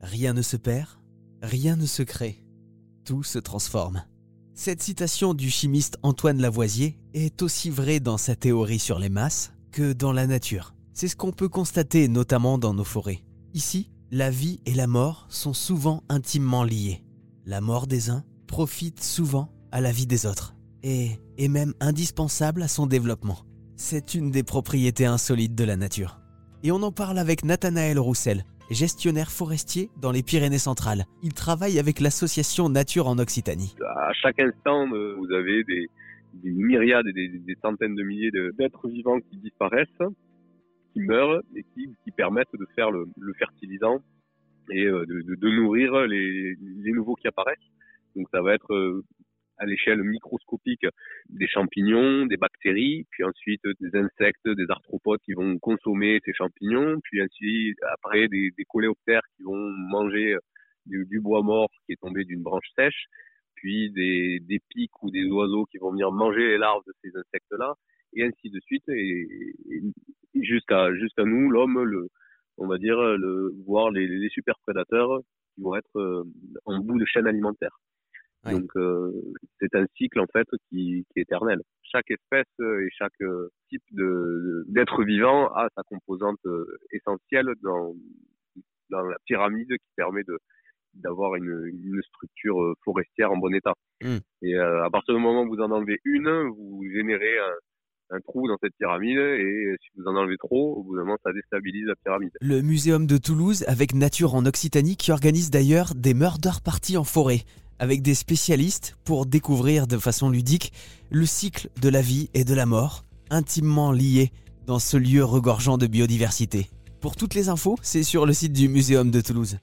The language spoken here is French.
Rien ne se perd, rien ne se crée, tout se transforme. Cette citation du chimiste Antoine Lavoisier est aussi vraie dans sa théorie sur les masses que dans la nature. C'est ce qu'on peut constater notamment dans nos forêts. Ici, la vie et la mort sont souvent intimement liées. La mort des uns profite souvent à la vie des autres et est même indispensable à son développement. C'est une des propriétés insolites de la nature. Et on en parle avec Nathanaël Roussel, gestionnaire forestier dans les Pyrénées centrales. Il travaille avec l'association Nature en Occitanie. À chaque instant, euh, vous avez des, des myriades, des, des centaines de milliers d'êtres vivants qui disparaissent, qui meurent et qui, qui permettent de faire le, le fertilisant et euh, de, de, de nourrir les, les, nouveaux qui apparaissent. Donc ça va être euh, à l'échelle microscopique des champignons, des bactéries, puis ensuite des insectes, des arthropodes qui vont consommer ces champignons, puis ensuite après des, des coléoptères qui vont manger du, du, bois mort qui est tombé d'une branche sèche, puis des, des pics ou des oiseaux qui vont venir manger les larves de ces insectes-là, et ainsi de suite, et, et jusqu'à jusqu'à nous, l'homme, le, on va dire, le, voir les, les super prédateurs qui vont être euh, en bout de chaîne alimentaire. Ouais. Donc euh, c'est un cycle en fait qui, qui, est éternel. Chaque espèce et chaque type de d'être vivant a sa composante essentielle dans dans la pyramide qui permet de d'avoir une, une, structure forestière en bon état. Mmh. Et euh, à partir du moment où vous en enlevez une, vous générez un, un, trou dans cette pyramide et si vous en enlevez trop, au bout d'un moment, ça déstabilise la pyramide. Le Muséum de Toulouse, avec Nature en Occitanie, qui organise d'ailleurs des murder parties en forêt avec des spécialistes pour découvrir de façon ludique le cycle de la vie et de la mort, intimement liés dans ce lieu regorgeant de biodiversité. Pour toutes les infos, c'est sur le site du Muséum de Toulouse.